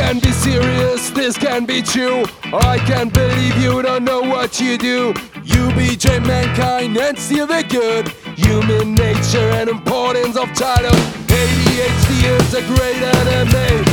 can be serious, this can be true. I can't believe you don't know what you do. You betray mankind and steal the good. Human nature and importance of title. ADHD is a great enemy.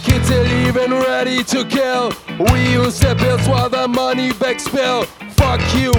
Kids illegal even ready to kill. We use their pills while the money back spill. Fuck you,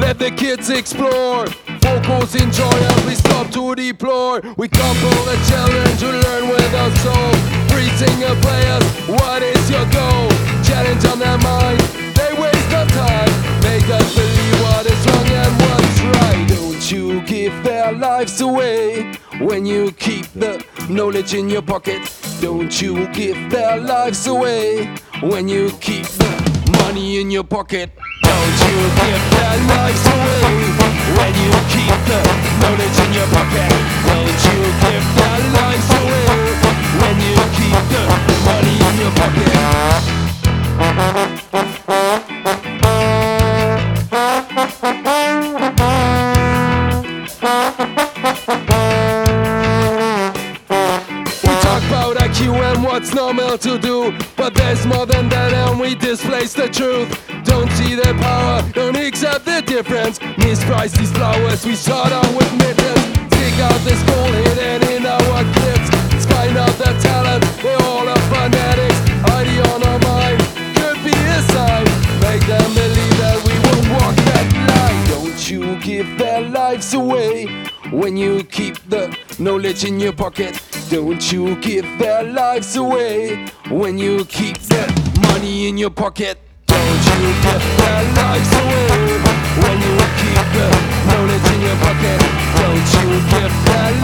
let the kids explore. Focus, enjoy as we stop to deplore. We couple the children to learn with our soul. Free single players, what is your goal? Challenge on their mind, they waste their time. Make us believe what is wrong and what's right. Don't you give their lives away when you keep the knowledge in your pocket. Don't you give their lives away when you keep the money in your pocket. Don't you give IQ and what's normal to do, but there's more than that, and we displace the truth. Don't see their power, don't accept the difference. Misprice these flowers, we start out with mittens. Stick out this gold hidden in our clips. Find out the talent, they're all are fanatics. ID on our mind, could be a sign. Make them believe that we will walk that line. Don't you give their lives away when you keep the knowledge in your pocket. Don't you give their lives away when you keep the money in your pocket. Don't you give their lives away when you keep the knowledge in your pocket. Don't you give their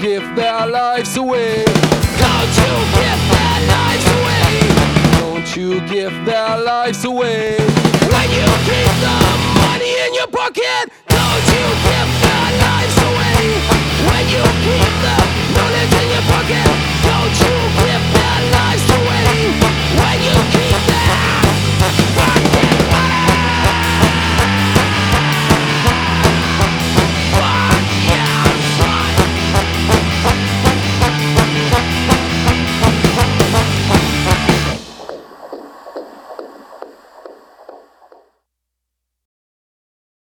Give their lives away. Don't you give their lives away. Don't you give their lives away. When you keep the money in your pocket.